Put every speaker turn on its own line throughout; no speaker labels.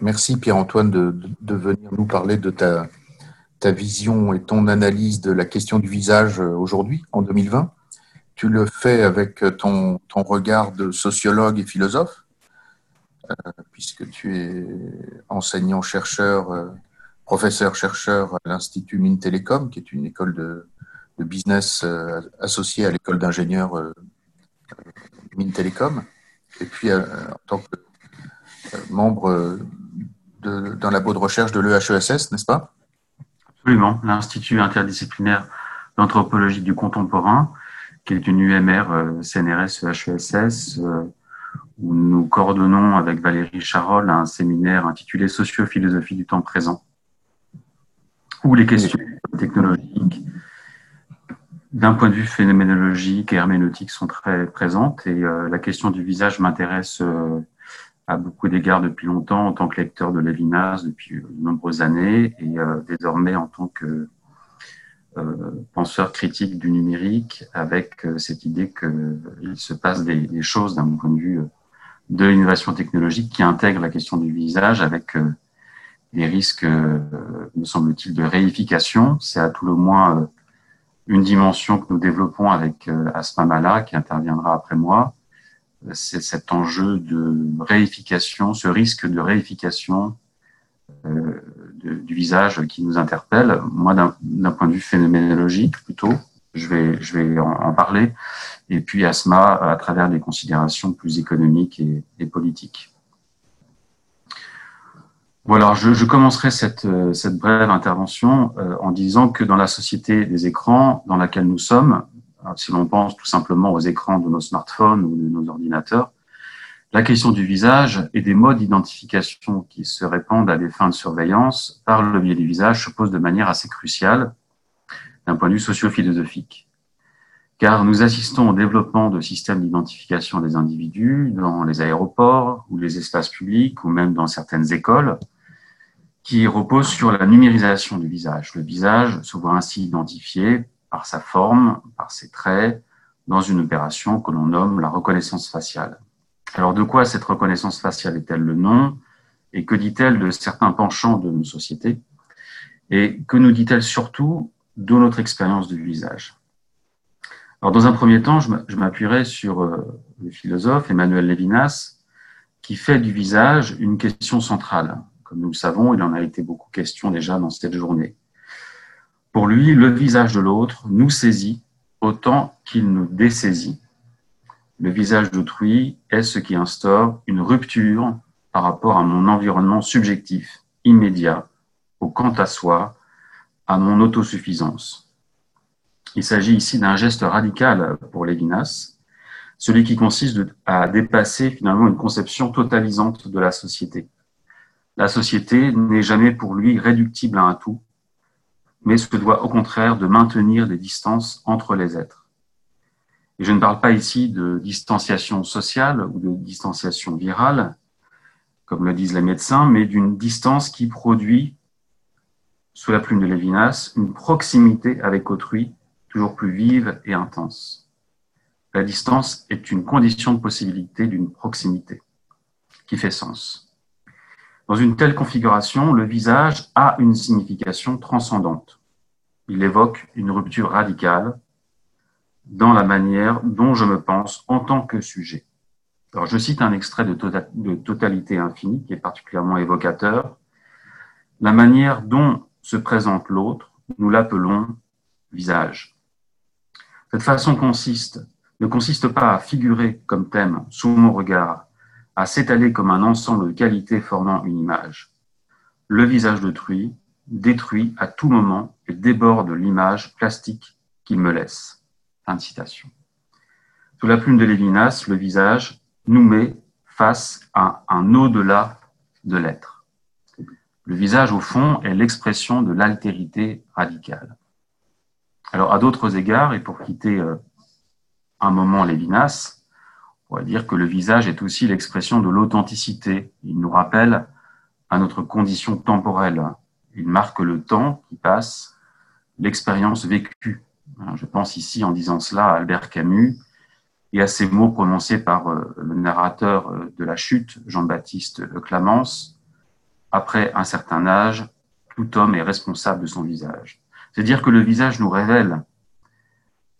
Merci Pierre-Antoine de, venir nous parler de ta, vision et ton analyse de la question du visage aujourd'hui, en 2020. Tu le fais avec ton, regard de sociologue et philosophe, euh, puisque tu es enseignant-chercheur, euh, professeur-chercheur à l'Institut Mines Télécom, qui est une école de, business euh, associée à l'école d'ingénieurs Mines Télécom. Et puis, en tant que membre d'un labo de recherche de l'EHESS, n'est-ce pas?
Absolument, l'Institut interdisciplinaire d'anthropologie du contemporain, qui est une UMR CNRS EHESS, où nous coordonnons avec Valérie Charol un séminaire intitulé Sociophilosophie du temps présent, où les questions technologiques, d'un point de vue phénoménologique et herméneutique, sont très présentes. Et euh, la question du visage m'intéresse euh, à beaucoup d'égards depuis longtemps, en tant que lecteur de Lévinas depuis de nombreuses années, et euh, désormais en tant que penseur critique du numérique, avec cette idée qu'il se passe des, des choses d'un point de vue de l'innovation technologique qui intègre la question du visage avec euh, des risques, euh, me semble-t-il, de réification. C'est à tout le moins euh, une dimension que nous développons avec Asma Mala, qui interviendra après moi. C'est cet enjeu de réification, ce risque de réification du visage qui nous interpelle. Moi, d'un point de vue phénoménologique, plutôt, je vais, je vais en parler et puis ASMA à travers des considérations plus économiques et, politiques. Voilà, je, je commencerai cette, cette, brève intervention euh, en disant que dans la société des écrans dans laquelle nous sommes, si l'on pense tout simplement aux écrans de nos smartphones ou de nos ordinateurs, la question du visage et des modes d'identification qui se répandent à des fins de surveillance par le biais du visage se pose de manière assez cruciale d'un point de vue socio-philosophique car nous assistons au développement de systèmes d'identification des individus dans les aéroports ou les espaces publics ou même dans certaines écoles qui reposent sur la numérisation du visage. Le visage se voit ainsi identifié par sa forme, par ses traits, dans une opération que l'on nomme la reconnaissance faciale. Alors de quoi cette reconnaissance faciale est-elle le nom? Et que dit-elle de certains penchants de nos sociétés? Et que nous dit-elle surtout de notre expérience du visage alors, dans un premier temps, je m'appuierai sur euh, le philosophe Emmanuel Levinas, qui fait du visage une question centrale. Comme nous le savons, il en a été beaucoup question déjà dans cette journée. Pour lui, le visage de l'autre nous saisit autant qu'il nous dessaisit. Le visage d'autrui est ce qui instaure une rupture par rapport à mon environnement subjectif, immédiat, au quant à soi, à mon autosuffisance. Il s'agit ici d'un geste radical pour Lévinas, celui qui consiste à dépasser finalement une conception totalisante de la société. La société n'est jamais pour lui réductible à un tout, mais se doit au contraire de maintenir des distances entre les êtres. Et je ne parle pas ici de distanciation sociale ou de distanciation virale, comme le disent les médecins, mais d'une distance qui produit, sous la plume de Lévinas, une proximité avec autrui toujours plus vive et intense. La distance est une condition de possibilité d'une proximité qui fait sens. Dans une telle configuration, le visage a une signification transcendante. Il évoque une rupture radicale dans la manière dont je me pense en tant que sujet. Alors, je cite un extrait de, tota-, Totalité infinie qui est particulièrement évocateur. La manière dont se présente l'autre, nous l'appelons visage. Cette façon consiste, ne consiste pas à figurer comme thème sous mon regard, à s'étaler comme un ensemble de qualités formant une image. Le visage d'autrui détruit à tout moment et déborde l'image plastique qu'il me laisse. Fin de citation. Sous la plume de Lévinas, le visage nous met face à un au-delà de l'être. Le visage, au fond, est l'expression de l'altérité radicale. Alors, à d'autres égards, et pour quitter euh, un moment Lévinas, pourrait dire que le visage est aussi l'expression de l'authenticité. Il nous rappelle à notre condition temporelle. Il marque le temps qui passe, l'expérience vécue. Je pense ici, en disant cela, à Albert Camus et à ces mots prononcés par euh, le narrateur euh, de la chute, Jean-Baptiste Clamence. après un certain âge, tout homme est responsable de son visage. C'est-à-dire que le visage nous révèle,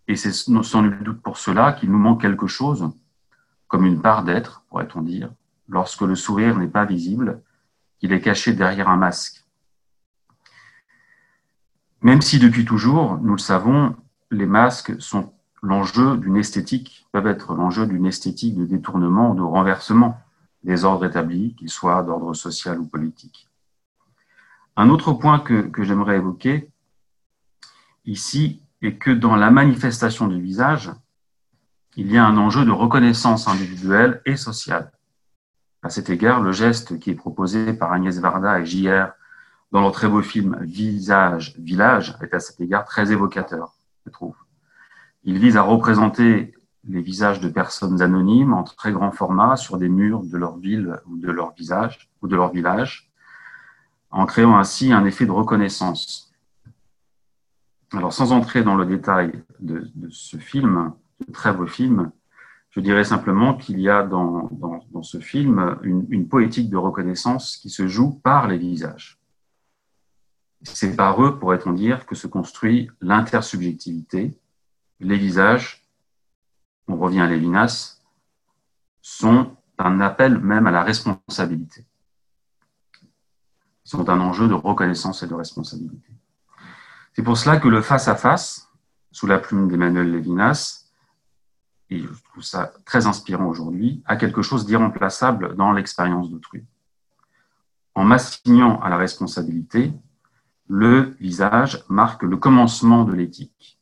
et c'est sans doute pour cela qu'il nous manque quelque chose, comme une part d'être, pourrait-on dire, lorsque le sourire n'est pas visible, qu'il est caché derrière un masque. Même si depuis toujours, nous le savons, les masques sont l'enjeu d'une esthétique, peuvent être l'enjeu d'une esthétique de détournement, de renversement des ordres établis, qu'ils soient d'ordre social ou politique. Un autre point que j'aimerais évoquer ici est que dans la manifestation du visage, il y a un enjeu de reconnaissance individuelle et sociale. À cet égard, le geste qui est proposé par Agnès Varda et JR dans leur très beau film Visage, Village est à cet égard très évocateur, je trouve. Il vise à représenter les visages de personnes anonymes en très grand format sur des murs de leur ville ou de leur visage ou de leur village, en créant ainsi un effet de reconnaissance. Alors, sans entrer dans le détail de, ce film, de très beau film, je dirais simplement qu'il y a dans, dans, ce film une, une, poétique de reconnaissance qui se joue par les visages. C'est par eux, pourrait-on dire, que se construit l'intersubjectivité. Les visages on revient à Lévinas, sont un appel même à la responsabilité. Ils sont un enjeu de reconnaissance et de responsabilité. C'est pour cela que le face-à-face, sous la plume d'Emmanuel Lévinas, et je trouve ça très inspirant aujourd'hui, a quelque chose d'irremplaçable dans l'expérience d'autrui. En m'assignant à la responsabilité, le visage marque le commencement de l'éthique.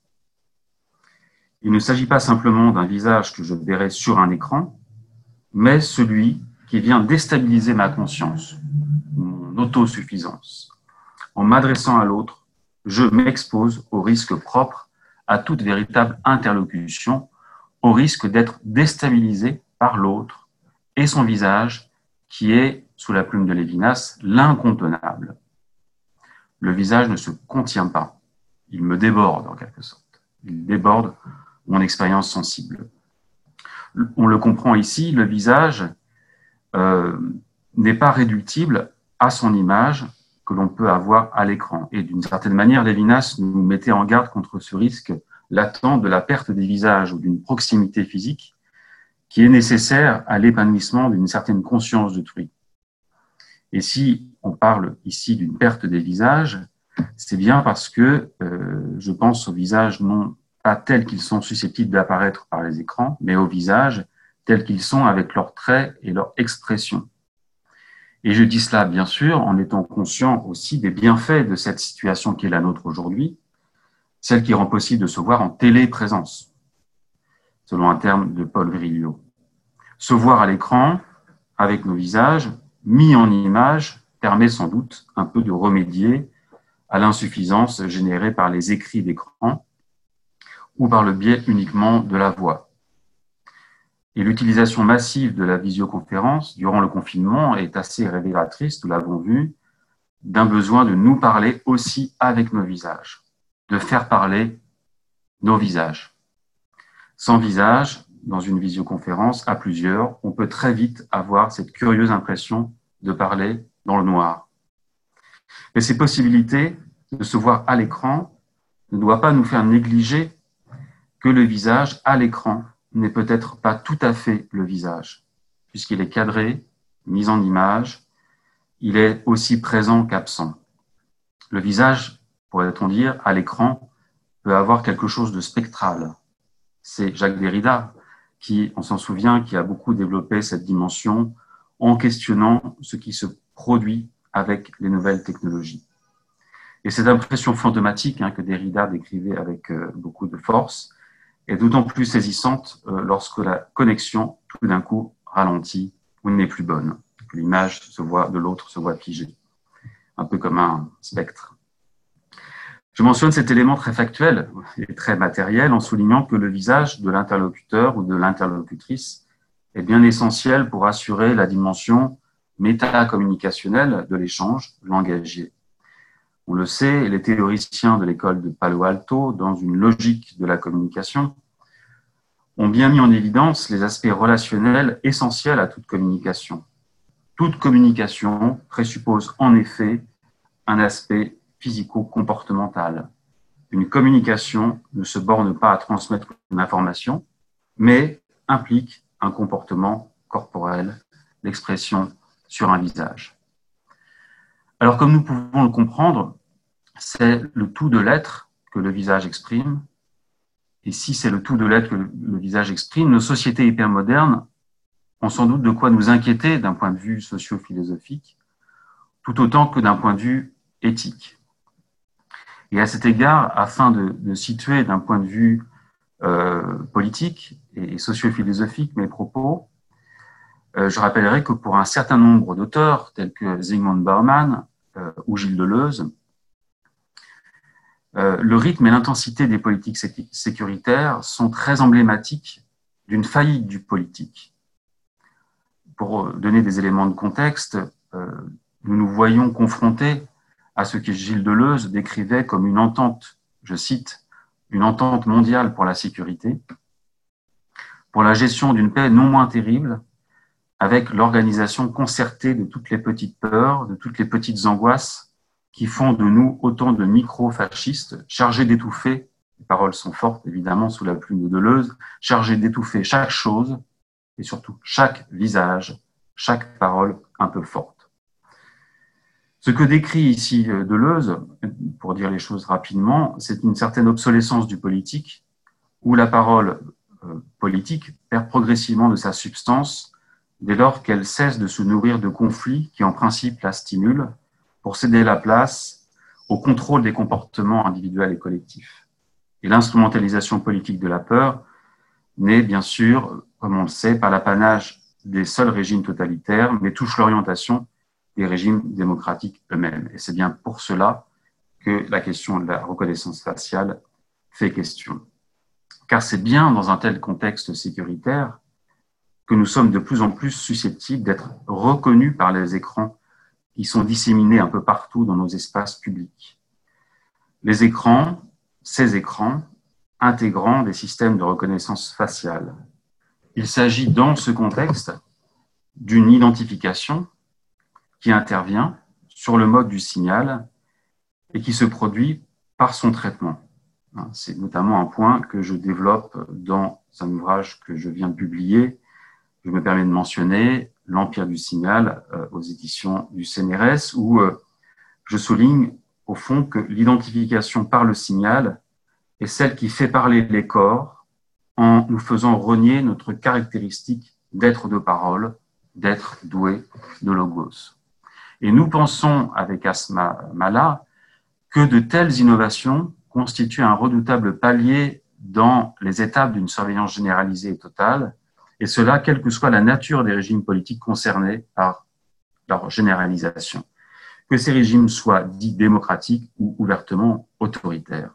Il ne s'agit pas simplement d'un visage que je verrai sur un écran, mais celui qui vient déstabiliser ma conscience, mon autosuffisance. En m'adressant à l'autre, je m'expose au risque propre à toute véritable interlocution, au risque d'être déstabilisé par l'autre et son visage qui est, sous la plume de Lévinas, l'incontenable. Le visage ne se contient pas, il me déborde en quelque sorte. Il déborde mon expérience sensible. On le comprend ici, le visage euh, n'est pas réductible à son image que l'on peut avoir à l'écran. Et d'une certaine manière, Lévinas nous mettait en garde contre ce risque latent de la perte des visages ou d'une proximité physique qui est nécessaire à l'épanouissement d'une certaine conscience d'autrui. Et si on parle ici d'une perte des visages, c'est bien parce que euh, je pense au visage non pas tels qu'ils sont susceptibles d'apparaître par les écrans, mais au visage tels qu'ils sont avec leurs traits et leurs expressions. Et je dis cela, bien sûr, en étant conscient aussi des bienfaits de cette situation qui est la nôtre aujourd'hui, celle qui rend possible de se voir en téléprésence, selon un terme de Paul Virilio. Se voir à l'écran, avec nos visages, mis en image, permet sans doute un peu de remédier à l'insuffisance générée par les écrits d'écran ou par le biais uniquement de la voix. Et l'utilisation massive de la visioconférence durant le confinement est assez révélatrice, nous l'avons vu, d'un besoin de nous parler aussi avec nos visages, de faire parler nos visages. Sans visage, dans une visioconférence à plusieurs, on peut très vite avoir cette curieuse impression de parler dans le noir. Mais ces possibilités de se voir à l'écran ne doivent pas nous faire négliger que le visage à l'écran n'est peut-être pas tout à fait le visage, puisqu'il est cadré, mis en image, il est aussi présent qu'absent. Le visage, pourrait-on dire, à l'écran, peut avoir quelque chose de spectral. C'est Jacques Derrida qui, on s'en souvient, qui a beaucoup développé cette dimension en questionnant ce qui se produit avec les nouvelles technologies. Et cette impression fantomatique hein, que Derrida décrivait avec euh, beaucoup de force, est d'autant plus saisissante euh, lorsque la connexion, tout d'un coup, ralentit ou n'est plus bonne. L'image se voit de l'autre se voit figée, un peu comme un spectre. Je mentionne cet élément très factuel et très matériel en soulignant que le visage de l'interlocuteur ou de l'interlocutrice est bien essentiel pour assurer la dimension métacommunicationnelle de l'échange langagier. On le sait, les théoriciens de l'école de Palo Alto, dans une logique de la communication, ont bien mis en évidence les aspects relationnels essentiels à toute communication. toute communication présuppose en effet un aspect physico-comportemental. Une communication ne se borne pas à transmettre une information, mais implique un comportement corporel, l'expression sur un visage. Alors comme nous pouvons le comprendre, c'est le tout de l'être que le visage exprime. Et si c'est le tout de l'être que le visage exprime, nos sociétés hypermodernes ont sans doute de quoi nous inquiéter d'un point de vue socio-philosophique, tout autant que d'un point de vue éthique. Et à cet égard, afin de, situer d'un point de vue euh, politique et socio-philosophique mes propos, euh, je rappellerai que pour un certain nombre d'auteurs, tels que Zygmunt Bauman euh, ou Gilles Deleuze, le rythme et l'intensité des politiques sécuritaires sont très emblématiques d'une faillite du politique. Pour donner des éléments de contexte, nous nous voyons confrontés à ce que Gilles Deleuze décrivait comme une entente, je cite, une entente mondiale pour la sécurité, pour la gestion d'une paix non moins terrible, avec l'organisation concertée de toutes les petites peurs, de toutes les petites angoisses qui font de nous autant de micro-fascistes chargés d'étouffer, les paroles sont fortes évidemment sous la plume de Deleuze, chargés d'étouffer chaque chose et surtout chaque visage, chaque parole un peu forte. Ce que décrit ici euh, Deleuze, pour dire les choses rapidement, c'est une certaine obsolescence du politique, où la parole euh, politique perd progressivement de sa substance dès lors qu'elle cesse de se nourrir de conflits qui en principe la stimulent pour céder la place au contrôle des comportements individuels et collectifs. Et l'instrumentalisation politique de la peur n'est bien sûr, comme on le sait, pas l'apanage des seuls régimes totalitaires, mais touche l'orientation des régimes démocratiques eux-mêmes. Et c'est bien pour cela que la question de la reconnaissance faciale fait question. Car c'est bien dans un tel contexte sécuritaire que nous sommes de plus en plus susceptibles d'être reconnus par les écrans qui sont disséminés un peu partout dans nos espaces publics. Les écrans, ces écrans, intégrant des systèmes de reconnaissance faciale. Il s'agit dans ce contexte d'une identification qui intervient sur le mode du signal et qui se produit par son traitement. Hein, c'est notamment un point que je développe dans un ouvrage que je viens de publier. Je me permets de mentionner L'Empire du signal euh, aux éditions du CNRS, où euh, je souligne au fond que l'identification par le signal est celle qui fait parler les corps en nous faisant renier notre caractéristique d'être de parole, d'être doué de logos. Et nous pensons avec Asma Mala que de telles innovations constituent un redoutable palier dans les étapes d'une surveillance généralisée et totale, et cela quelle que soit la nature des régimes politiques concernés par leur généralisation, que ces régimes soient dits démocratiques ou ouvertement autoritaires.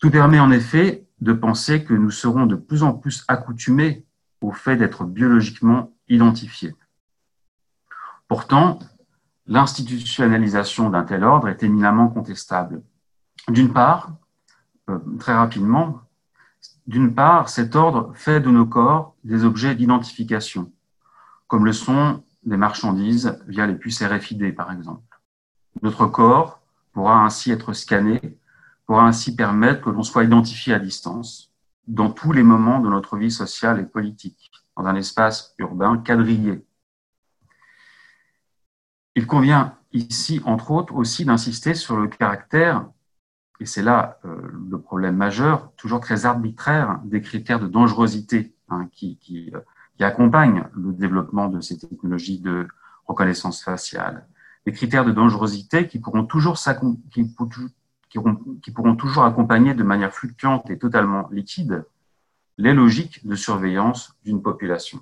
Tout permet en effet de penser que nous serons de plus en plus accoutumés au fait d'être biologiquement identifiés. Pourtant, l'institutionnalisation d'un tel ordre est éminemment contestable. D'une part, euh, très rapidement, d'une part, cet ordre fait de nos corps des objets d'identification, comme le sont des marchandises via les puces RFID, par exemple. Notre corps pourra ainsi être scanné, pourra ainsi permettre que l'on soit identifié à distance dans tous les moments de notre vie sociale et politique, dans un espace urbain quadrillé, il convient ici, entre autres, aussi d'insister sur le caractère, et c'est là euh, le problème majeur, toujours très arbitraire, des critères de dangerosité hein, qui, qui, euh, qui, accompagnent le développement de ces technologies de reconnaissance faciale. Des critères de dangerosité qui pourront toujours, qui, qui pourront toujours accompagner de manière fluctuante et totalement liquide les logiques de surveillance d'une population.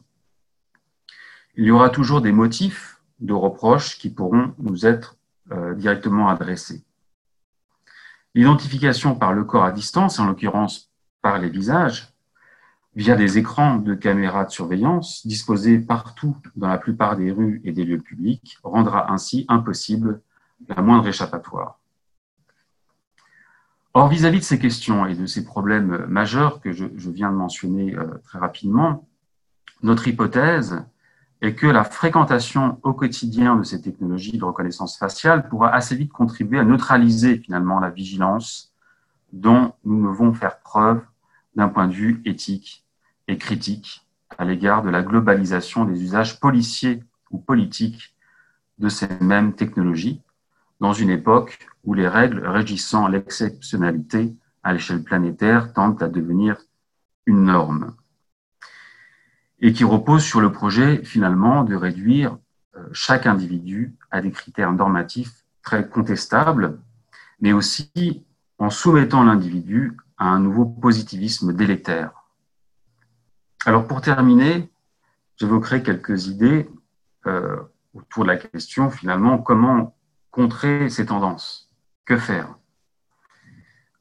Il y aura toujours des motifs de reproches qui pourront nous être euh, directement adressés. L'identification par le corps à distance, en l'occurrence par les visages, via des écrans de caméras de surveillance disposés partout dans la plupart des rues et des lieux publics, rendra ainsi impossible la moindre échappatoire. Or, vis-à-vis de ces questions et de ces problèmes majeurs que je, viens de mentionner euh, très rapidement, notre hypothèse et que la fréquentation au quotidien de ces technologies de reconnaissance faciale pourra assez vite contribuer à neutraliser finalement la vigilance dont nous devons faire preuve d'un point de vue éthique et critique à l'égard de la globalisation des usages policiers ou politiques de ces mêmes technologies dans une époque où les règles régissant l'exceptionnalité à l'échelle planétaire tendent à devenir une norme et qui repose sur le projet finalement de réduire euh, chaque individu à des critères normatifs très contestables, mais aussi en soumettant l'individu à un nouveau positivisme délétère. Alors pour terminer, j'évoquerai quelques idées euh, autour de la question finalement comment contrer ces tendances? Que faire?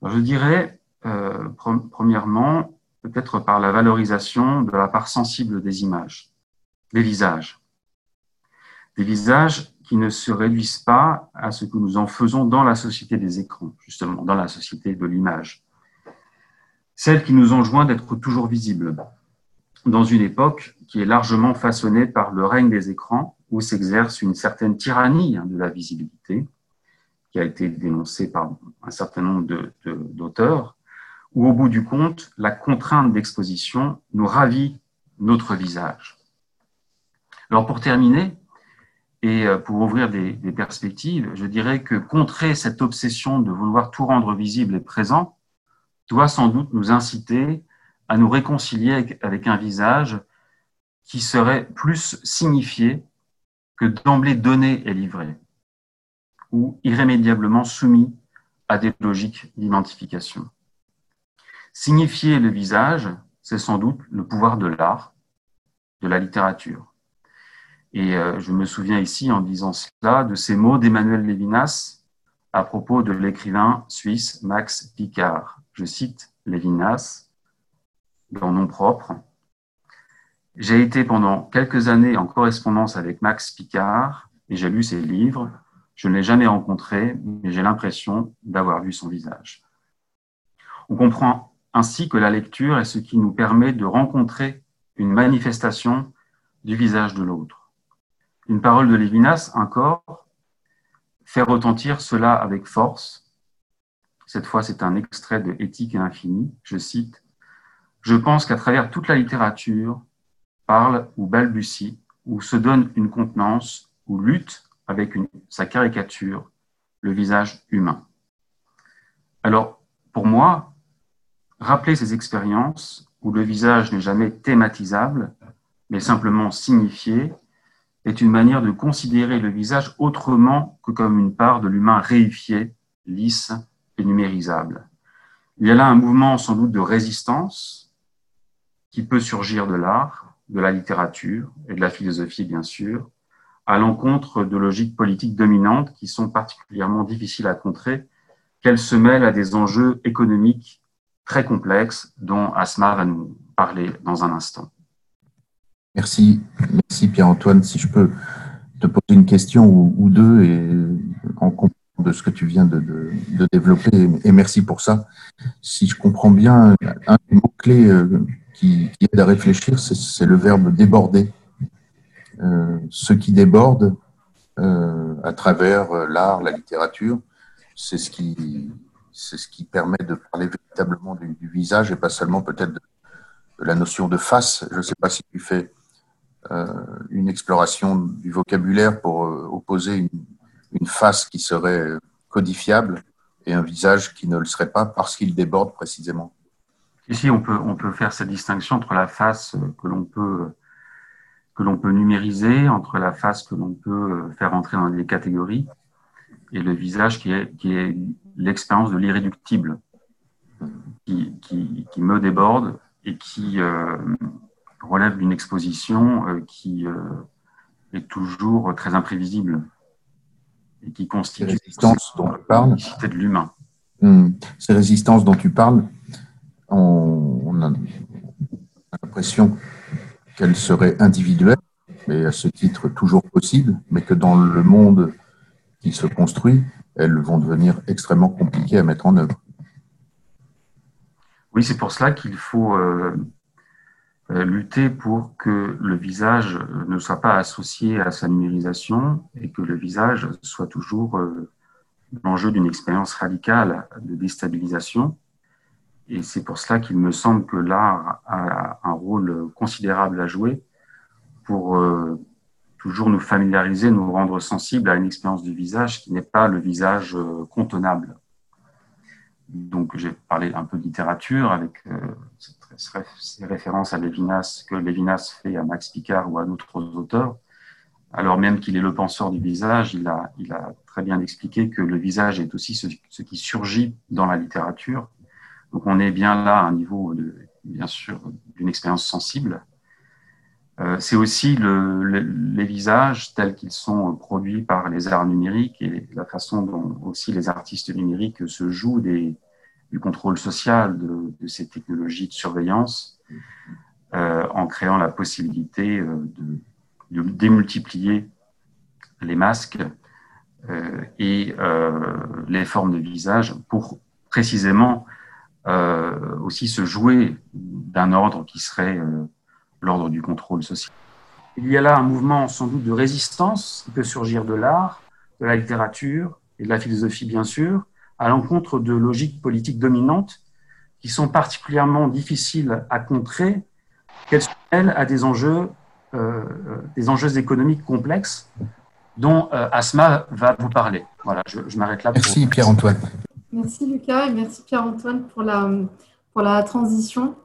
Je dirais euh, premièrement peut-être par la valorisation de la part sensible des images, des visages. Des visages qui ne se réduisent pas à ce que nous en faisons dans la société des écrans, justement, dans la société de l'image. Celle qui nous enjoint d'être toujours visibles, dans une époque qui est largement façonnée par le règne des écrans, où s'exerce une certaine tyrannie hein, de la visibilité, qui a été dénoncée par un certain nombre d'auteurs, où au bout du compte, la contrainte d'exposition nous ravit notre visage. Alors pour terminer, et euh, pour ouvrir des, des, perspectives, je dirais que contrer cette obsession de vouloir tout rendre visible et présent doit sans doute nous inciter à nous réconcilier avec, un visage qui serait plus signifié que d'emblée donné et livré, ou irrémédiablement soumis à des logiques d'identification. Signifier le visage, c'est sans doute le pouvoir de l'art, de la littérature. Et euh, je me souviens ici, en disant cela, de ces mots d'Emmanuel Lévinas à propos de l'écrivain suisse Max Picard. Je cite Lévinas, dans nom propre. J'ai été pendant quelques années en correspondance avec Max Picard et j'ai lu ses livres. Je ne l'ai jamais rencontré, mais j'ai l'impression d'avoir vu son visage. On comprend ainsi que la lecture est ce qui nous permet de rencontrer une manifestation du visage de l'autre. Une parole de Lévinas, encore, fait retentir cela avec force. Cette fois, c'est un extrait de Éthique et Infini. Je cite Je pense qu'à travers toute la littérature, parle ou balbutie, ou se donne une contenance, ou lutte avec sa caricature, le visage humain. Alors, pour moi, Rappeler ces expériences où le visage n'est jamais thématisable, mais simplement signifié, est une manière de considérer le visage autrement que comme une part de l'humain réifié, lisse et numérisable. Il y a là un mouvement sans doute de résistance qui peut surgir de l'art, de la littérature et de la philosophie, bien sûr, à l'encontre de logiques politiques dominantes qui sont particulièrement difficiles à contrer, qu'elles se mêlent à des enjeux économiques très complexe dont Asma va nous parler dans un instant.
Merci, merci Pierre-Antoine. Si je peux te poser une question ou, deux et en complément de ce que tu viens de, développer, et merci pour ça. Si je comprends bien, un des mots-clés euh, qui, aide à réfléchir, c'est le verbe déborder. Euh, ce qui déborde euh, à travers l'art, la littérature, c'est ce qui c'est ce qui permet de parler véritablement du, visage et pas seulement peut-être de, la notion de face. Je ne sais pas si tu fais euh, une exploration du vocabulaire pour euh, opposer une, face qui serait codifiable et un visage qui ne le serait pas parce qu'il déborde précisément.
Ici, on peut, faire cette distinction entre la face que l'on peut que l'on peut numériser, entre la face que l'on peut faire entrer dans des catégories, et le visage qui est, qui est l'expérience de l'irréductible qui, qui, me déborde et qui euh, relève d'une exposition euh, qui euh, est toujours très imprévisible et qui constitue
Ces résistances dont tu parles
de l'humain.
Hmm. Ces résistances dont tu parles, on, on a l'impression qu'elles seraient individuelles, mais à ce titre toujours possible, mais que dans le monde qui se construit, elles vont devenir extrêmement compliquées à mettre en œuvre.
Oui, c'est pour cela qu'il faut, euh, euh, lutter pour que le visage ne soit pas associé à sa numérisation et que le visage soit toujours euh, l'enjeu d'une expérience radicale de déstabilisation. Et c'est pour cela qu'il me semble que l'art a un rôle considérable à jouer pour euh, toujours nous familiariser, nous rendre sensibles à une expérience du visage qui n'est pas le visage contenable. Donc j'ai parlé un peu de littérature avec ces références à Lévinas, que Lévinas fait à Max Picard ou à d'autres auteurs, alors même qu'il est le penseur du visage, il a, il a très bien expliqué que le visage est aussi ce, qui surgit dans la littérature. Donc on est bien là à un niveau, bien sûr, d'une expérience sensible. Euh, c'est aussi le, les visages tels qu'ils sont produits par les arts numériques et la façon dont aussi les artistes numériques se jouent des, du contrôle social de, ces technologies de surveillance euh, en créant la possibilité euh, de, démultiplier les masques euh, et les formes de visage pour précisément aussi se jouer d'un ordre qui serait l'ordre du contrôle social. Il y a là un mouvement sans doute de résistance qui peut surgir de l'art, de la littérature et de la philosophie bien sûr, à l'encontre de logiques politiques dominantes qui sont particulièrement difficiles à contrer, qu'elles sont elles à des enjeux, euh, des enjeux économiques complexes dont euh, Asma va vous parler. Voilà, je, m'arrête là.
Merci Pierre-Antoine.
Merci Lucas et merci Pierre-Antoine pour la, pour la transition.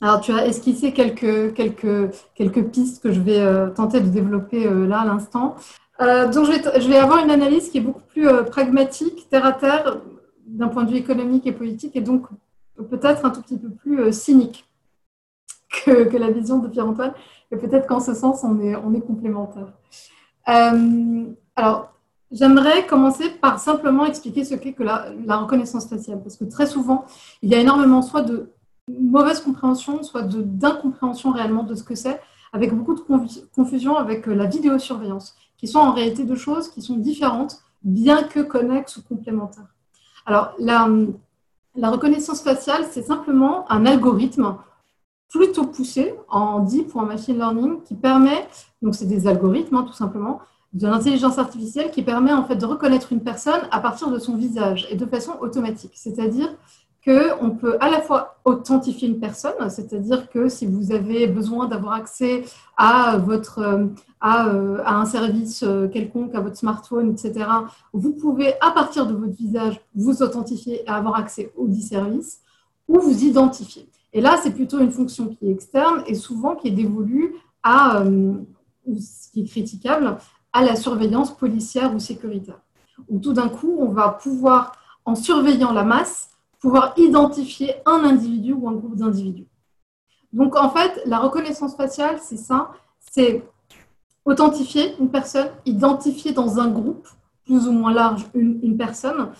Alors, tu as esquissé quelques, quelques, quelques pistes que je vais euh, tenter de développer là à l'instant. Euh, donc, je vais, je vais, avoir une analyse qui est beaucoup plus euh, pragmatique, terre à terre, d'un point de vue économique et politique, et donc peut-être un tout petit peu plus euh, cynique que, que, la vision de Pierre-Antoine. Et peut-être qu'en ce sens, on est, on est complémentaires. alors, j'aimerais commencer par simplement expliquer ce qu'est que la, la, reconnaissance faciale, parce que très souvent, il y a énormément soit de mauvaise compréhension, soit d'incompréhension réellement de ce que c'est, avec beaucoup de confusion avec la vidéosurveillance qui sont en réalité deux choses qui sont différentes, bien que connexes ou complémentaires. Alors, la, la reconnaissance faciale, c'est simplement un algorithme plutôt poussé en deep ou en machine learning qui permet, donc c'est des algorithmes hein, tout simplement, de l'intelligence artificielle qui permet en fait de reconnaître une personne à partir de son visage et de façon automatique. C'est-à-dire qu'on peut à la fois authentifier une personne, c'est-à-dire que si vous avez besoin d'avoir accès à, votre, euh, euh, à, un service euh, quelconque, à votre smartphone, etc., vous pouvez, à partir de votre visage, vous authentifier et avoir accès aux dix services, ou vous identifier. Et là, c'est plutôt une fonction qui est externe et souvent qui est dévolue à, ce qui est critiquable, à la surveillance policière ou sécuritaire. Où tout d'un coup, on va pouvoir, en surveillant la masse, pouvoir identifier un individu ou un groupe d'individus. Donc en fait, la reconnaissance faciale, c'est ça, c'est authentifier une personne, identifier dans un groupe plus ou moins large une, personne,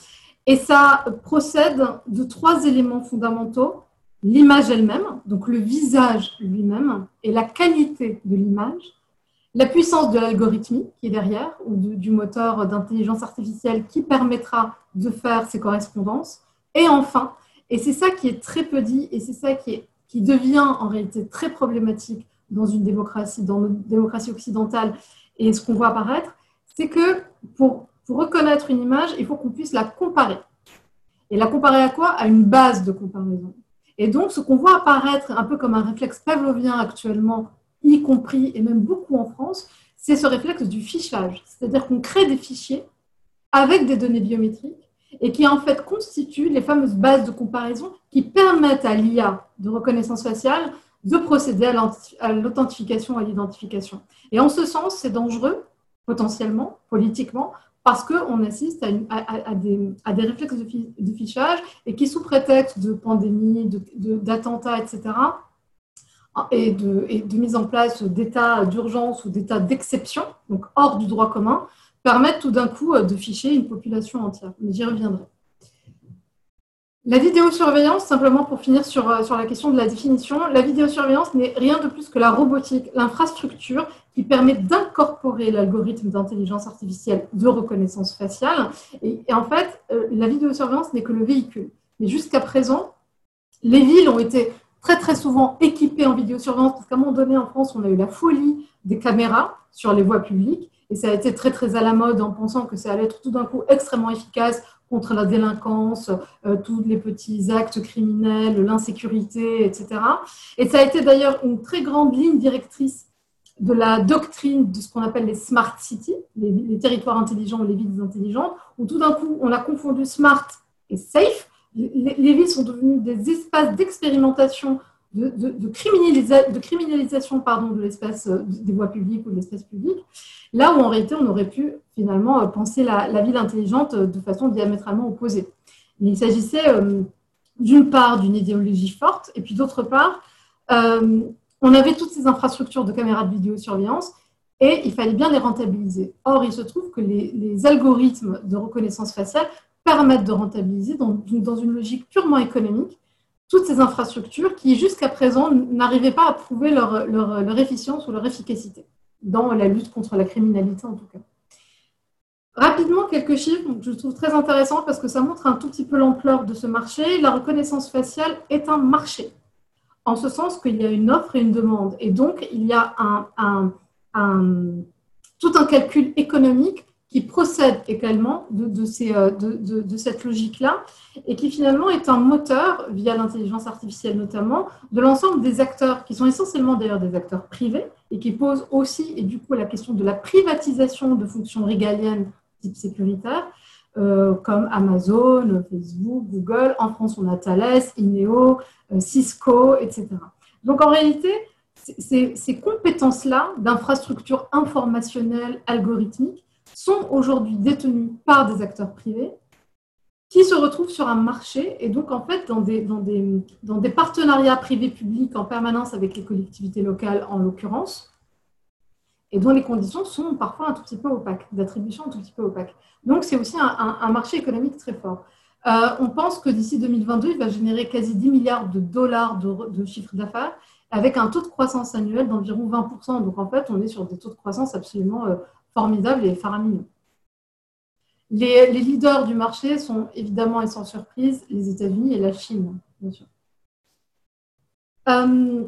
et ça procède de trois éléments fondamentaux l'image elle-même, donc le visage lui-même, et la qualité de l'image, la puissance de l'algorithmie qui est derrière, ou du moteur d'intelligence artificielle qui permettra de faire ces correspondances, et enfin, et c'est ça qui est très peu dit, et c'est ça qui, est, qui devient en réalité très problématique dans une démocratie, dans notre démocratie occidentale, et ce qu'on voit apparaître, c'est que pour, pour reconnaître une image, il faut qu'on puisse la comparer. Et la comparer à quoi? À une base de comparaison. Et donc, ce qu'on voit apparaître un peu comme un réflexe pavlovien actuellement, y compris et même beaucoup en France, c'est ce réflexe du fichage. C'est-à-dire qu'on crée des fichiers avec des données biométriques et qui en fait constituent les fameuses bases de comparaison qui permettent à l'IA de reconnaissance faciale de procéder à l'authentification et à l'identification. Et en ce sens, c'est dangereux, potentiellement, politiquement, parce qu'on assiste à, des, réflexes de, fichage et qui, sous prétexte de pandémie, d'attentats, etc., et de, et de mise en place d'états d'urgence ou d'états d'exception, donc hors du droit commun, permettent tout d'un coup euh, de ficher une population entière. Mais j'y reviendrai. La vidéosurveillance, simplement pour finir sur, euh, sur la question de la définition, la vidéosurveillance n'est rien de plus que la robotique, l'infrastructure qui permet d'incorporer l'algorithme d'intelligence artificielle de reconnaissance faciale. Et, en fait, euh, la vidéosurveillance n'est que le véhicule. Mais jusqu'à présent, les villes ont été très très souvent équipés en vidéosurveillance, parce qu'à un moment donné en France, on a eu la folie des caméras sur les voies publiques, et ça a été très très à la mode en pensant que ça allait être tout d'un coup extrêmement efficace contre la délinquance, euh, tous les petits actes criminels, l'insécurité, etc. Et ça a été d'ailleurs une très grande ligne directrice de la doctrine de ce qu'on appelle les smart cities, les, territoires intelligents ou les villes intelligentes, où tout d'un coup on a confondu smart et safe. Les, les villes sont devenues des espaces d'expérimentation de, criminalisation pardon, de l'espace euh, des voies publiques ou de l'espace public, là où en réalité on aurait pu finalement euh, penser la, ville intelligente euh, de façon diamétralement opposée. Il s'agissait d'une part d'une idéologie forte, et puis d'autre part, on avait toutes ces infrastructures de caméras de vidéosurveillance et il fallait bien les rentabiliser. Or, il se trouve que les, algorithmes de reconnaissance faciale permettent de rentabiliser dans une logique purement économique toutes ces infrastructures qui, jusqu'à présent, n'arrivaient pas à prouver leur, efficience ou leur efficacité dans la lutte contre la criminalité, en tout cas. Rapidement, quelques chiffres que je trouve très intéressants parce que ça montre un tout petit peu l'ampleur de ce marché. La reconnaissance faciale est un marché, en ce sens qu'il y a une offre et une demande. Et donc, il y a tout un calcul économique qui procède également euh, de, cette logique-là et qui finalement est un moteur, via l'intelligence artificielle notamment, de l'ensemble des acteurs, qui sont essentiellement d'ailleurs des acteurs privés, et qui posent aussi, et du coup, la question de la privatisation de fonctions régaliennes type sécuritaire, euh, comme Amazon, Facebook, Google. En France, on a Thales, Ineo, euh, Cisco, etc. Donc en réalité, ces compétences-là d'infrastructure informationnelle, algorithmique, sont aujourd'hui détenus par des acteurs privés qui se retrouvent sur un marché et donc en fait dans des, partenariats privés-publics en permanence avec les collectivités locales en l'occurrence, et dont les conditions sont parfois un tout petit peu opaques, d'attribution un tout petit peu opaques. Donc c'est aussi un, marché économique très fort. Euh, on pense que d'ici 2022, il va générer quasi 10 milliards de dollars de, de chiffre d'affaires avec un taux de croissance annuel d'environ 20%. Donc en fait, on est sur des taux de croissance absolument euh, formidable et faramineux. Les, leaders du marché sont évidemment et sans surprise les États-Unis et la Chine, bien sûr. Euh,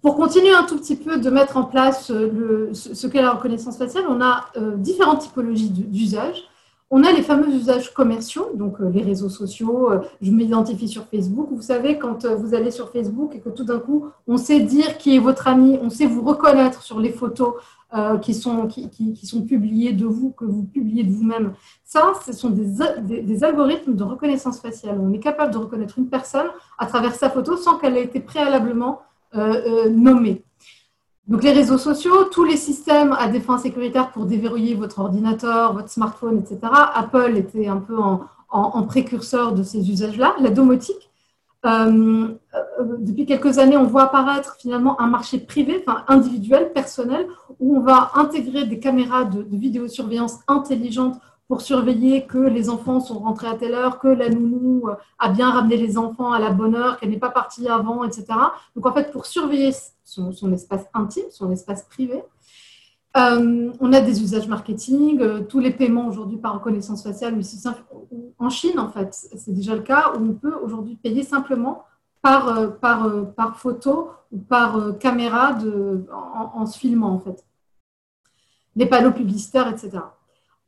pour continuer un tout petit peu de mettre en place le, ce qu'est la reconnaissance faciale, on a euh, différentes typologies d'usage. On a les fameux usages commerciaux, donc euh, les réseaux sociaux, je m'identifie sur Facebook. Vous savez, quand vous allez sur Facebook et que tout d'un coup, on sait dire qui est votre ami, on sait vous reconnaître sur les photos euh, qui, sont, publiés de vous, que vous publiez de vous-même. Ça, ce sont des, algorithmes de reconnaissance faciale. On est capable de reconnaître une personne à travers sa photo sans qu'elle ait été préalablement euh, euh, nommée. Donc les réseaux sociaux, tous les systèmes à des fins sécuritaires pour déverrouiller votre ordinateur, votre smartphone, etc. Apple était un peu en, précurseur de ces usages-là. La domotique, euh, euh, depuis quelques années, on voit apparaître finalement un marché privé, enfin individuel, personnel, où on va intégrer des caméras de, vidéosurveillance intelligentes pour surveiller que les enfants sont rentrés à telle heure, que la nounou euh, a bien ramené les enfants à la bonne heure, qu'elle n'est pas partie avant, etc. Donc en fait, pour surveiller son espace intime, son espace privé, euh, on a des usages marketing, euh, tous les paiements aujourd'hui par reconnaissance faciale, en Chine en fait, c'est déjà le cas où on peut aujourd'hui payer simplement par, photo ou par caméra en, se filmant en fait. Les panneaux publicitaires, etc.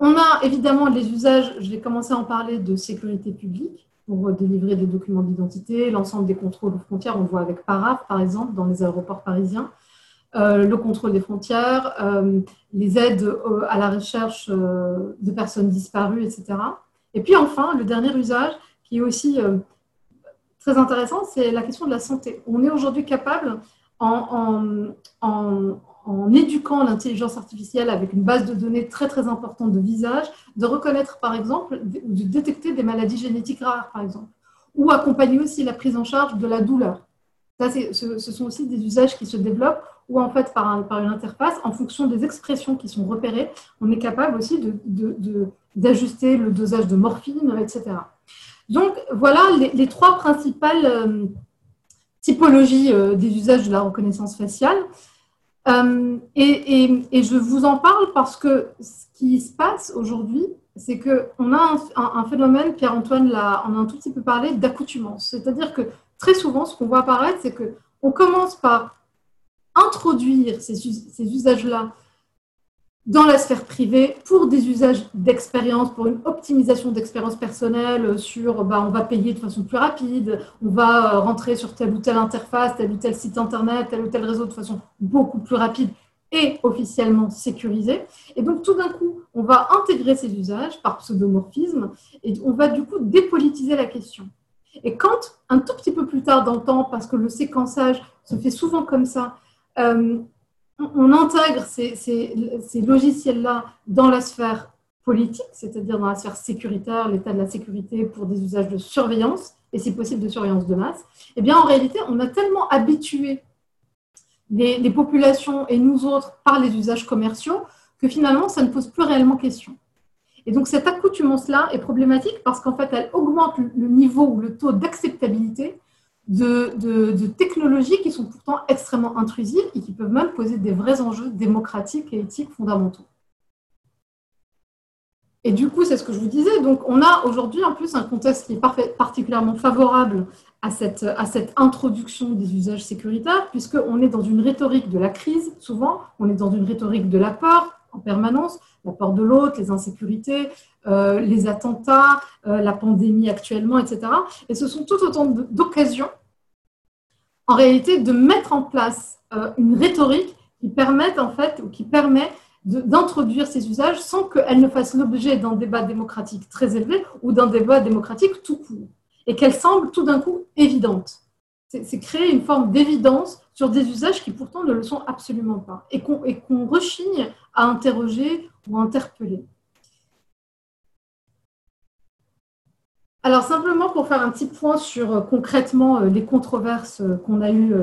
On a évidemment les usages, je vais commencer à en parler, de sécurité publique pour délivrer des documents d'identité, l'ensemble des contrôles aux frontières, on voit avec Paraf par exemple dans les aéroports parisiens. Euh, le contrôle des frontières, euh, les aides euh, à la recherche de personnes disparues, etc. Et puis enfin, le dernier usage qui est aussi très intéressant, c'est la question de la santé. On est aujourd'hui capable, en, éduquant l'intelligence artificielle avec une base de données très très importante de visage, de reconnaître par exemple, de détecter des maladies génétiques rares par exemple, ou accompagner aussi la prise en charge de la douleur. Ce, sont aussi des usages qui se développent où, en fait, par, par, une interface, en fonction des expressions qui sont repérées, on est capable aussi d'ajuster de, le dosage de morphine, etc. Donc, voilà les, trois principales euh, typologies euh, des usages de la reconnaissance faciale. Euh, et, je vous en parle parce que ce qui se passe aujourd'hui, c'est qu'on a un, phénomène, Pierre-Antoine on a un tout petit peu parlé, d'accoutumance. C'est-à-dire que très souvent, ce qu'on voit apparaître, c'est qu'on commence par introduire ces usages-là dans la sphère privée pour des usages d'expérience, pour une optimisation d'expérience personnelle sur bah, on va payer de façon plus rapide, on va euh, rentrer sur telle ou telle interface, tel ou tel site internet, tel ou tel réseau de façon beaucoup plus rapide et officiellement sécurisé. Et donc tout d'un coup, on va intégrer ces usages par pseudomorphisme et on va du coup dépolitiser la question. Et quand, un tout petit peu plus tard dans le temps, parce que le séquençage se fait souvent comme ça, euh, on intègre ces, logiciels-là dans la sphère politique, c'est-à-dire dans la sphère sécuritaire, l'état de la sécurité pour des usages de surveillance, et si possible de surveillance de masse, eh bien en réalité, on a tellement habitué les, les, populations et nous autres par les usages commerciaux que finalement, ça ne pose plus réellement question. Et donc cette accoutumance-là est problématique parce qu'en fait, elle augmente le niveau ou le taux d'acceptabilité de, technologies qui sont pourtant extrêmement intrusives et qui peuvent même poser des vrais enjeux démocratiques et éthiques fondamentaux. Et du coup, c'est ce que je vous disais. Donc, on a aujourd'hui en plus un contexte qui est particulièrement favorable à cette, à cette introduction des usages sécuritaires, puisqu'on est dans une rhétorique de la crise, souvent, on est dans une rhétorique de la peur en permanence, la peur de l'autre, les insécurités, euh, les attentats, euh, la pandémie actuellement, etc. Et ce sont tout autant d'occasions, en réalité, de mettre en place euh, une rhétorique qui permette, en fait, ou qui permet d'introduire ces usages sans qu'elle ne fasse l'objet d'un débat démocratique très élevé ou d'un débat démocratique tout court, et qu'elle semble tout d'un coup évidente. C'est créer une forme d'évidence sur des usages qui pourtant ne le sont absolument pas, et qu'on rechigne à interroger ou à interpeller. Alors simplement pour faire un petit point sur euh, concrètement euh, les controverses euh, qu'on a eues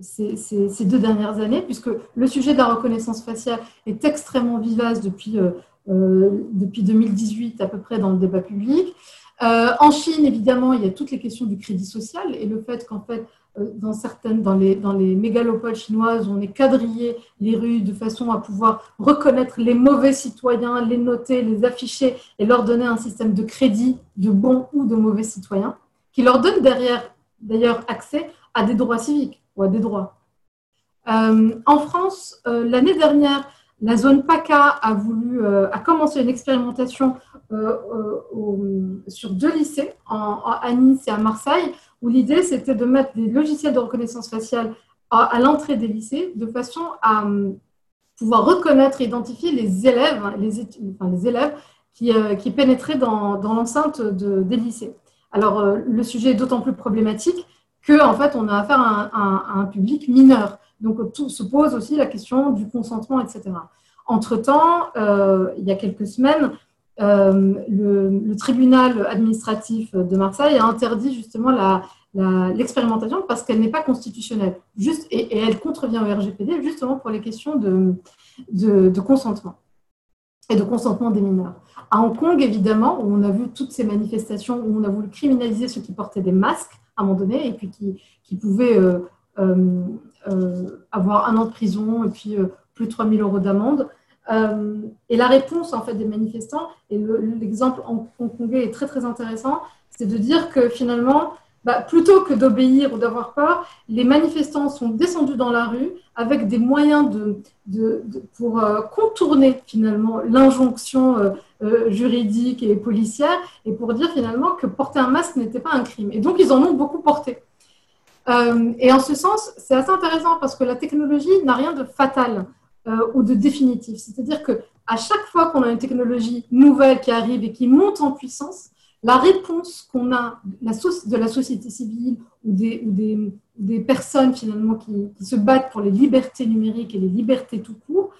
ces, deux dernières années, puisque le sujet de la reconnaissance faciale est extrêmement vivace depuis, depuis 2018 à peu près dans le débat public. En Chine, évidemment, il y a toutes les questions du crédit social et le fait qu'en fait, euh, dans certaines, dans les, mégalopoles chinoises, on est quadrillé les rues de façon à pouvoir reconnaître les mauvais citoyens, les noter, les afficher et leur donner un système de crédit de bons ou de mauvais citoyens, qui leur donne derrière, d'ailleurs, accès à des droits civiques ou à des droits. Euh, en France, euh, l'année dernière, la zone PACA a voulu a commencé une expérimentation sur deux lycées, à Nice et à Marseille, où l'idée c'était de mettre des logiciels de reconnaissance faciale à, l'entrée des lycées de façon à pouvoir reconnaître et identifier les élèves, élèves qui, euh, pénétraient dans, l'enceinte de, des lycées. Alors, euh, le sujet est d'autant plus problématique que, en fait, on a affaire à un, public mineur. Donc, tout se pose aussi la question du consentement, etc. Entre-temps, euh, il y a quelques semaines, euh, le, tribunal administratif de Marseille a interdit justement l'expérimentation parce qu'elle n'est pas constitutionnelle. Juste, et, elle contrevient au RGPD justement pour les questions de, consentement et de consentement des mineurs. À Hong Kong, évidemment, où on a vu toutes ces manifestations, où on a voulu criminaliser ceux qui portaient des masques à un moment donné et puis qui, pouvaient euh, avoir un an de prison et puis plus de 3 000 euros d'amende. Euh, et la réponse en fait des manifestants, et l'exemple en hongkongais est très très intéressant, c'est de dire que finalement, bah, plutôt que d'obéir ou d'avoir peur, les manifestants sont descendus dans la rue avec des moyens de, pour euh, contourner finalement l'injonction euh, juridique et policière et pour dire finalement que porter un masque n'était pas un crime. Et donc ils en ont beaucoup porté. Et en ce sens, c'est assez intéressant parce que la technologie n'a rien de fatal. Euh, ou de définitif. C'est-à-dire que à chaque fois qu'on a une technologie nouvelle qui arrive et qui monte en puissance, la réponse qu'on a de la société civile ou des, personnes finalement qui, se battent pour les libertés numériques et les libertés tout court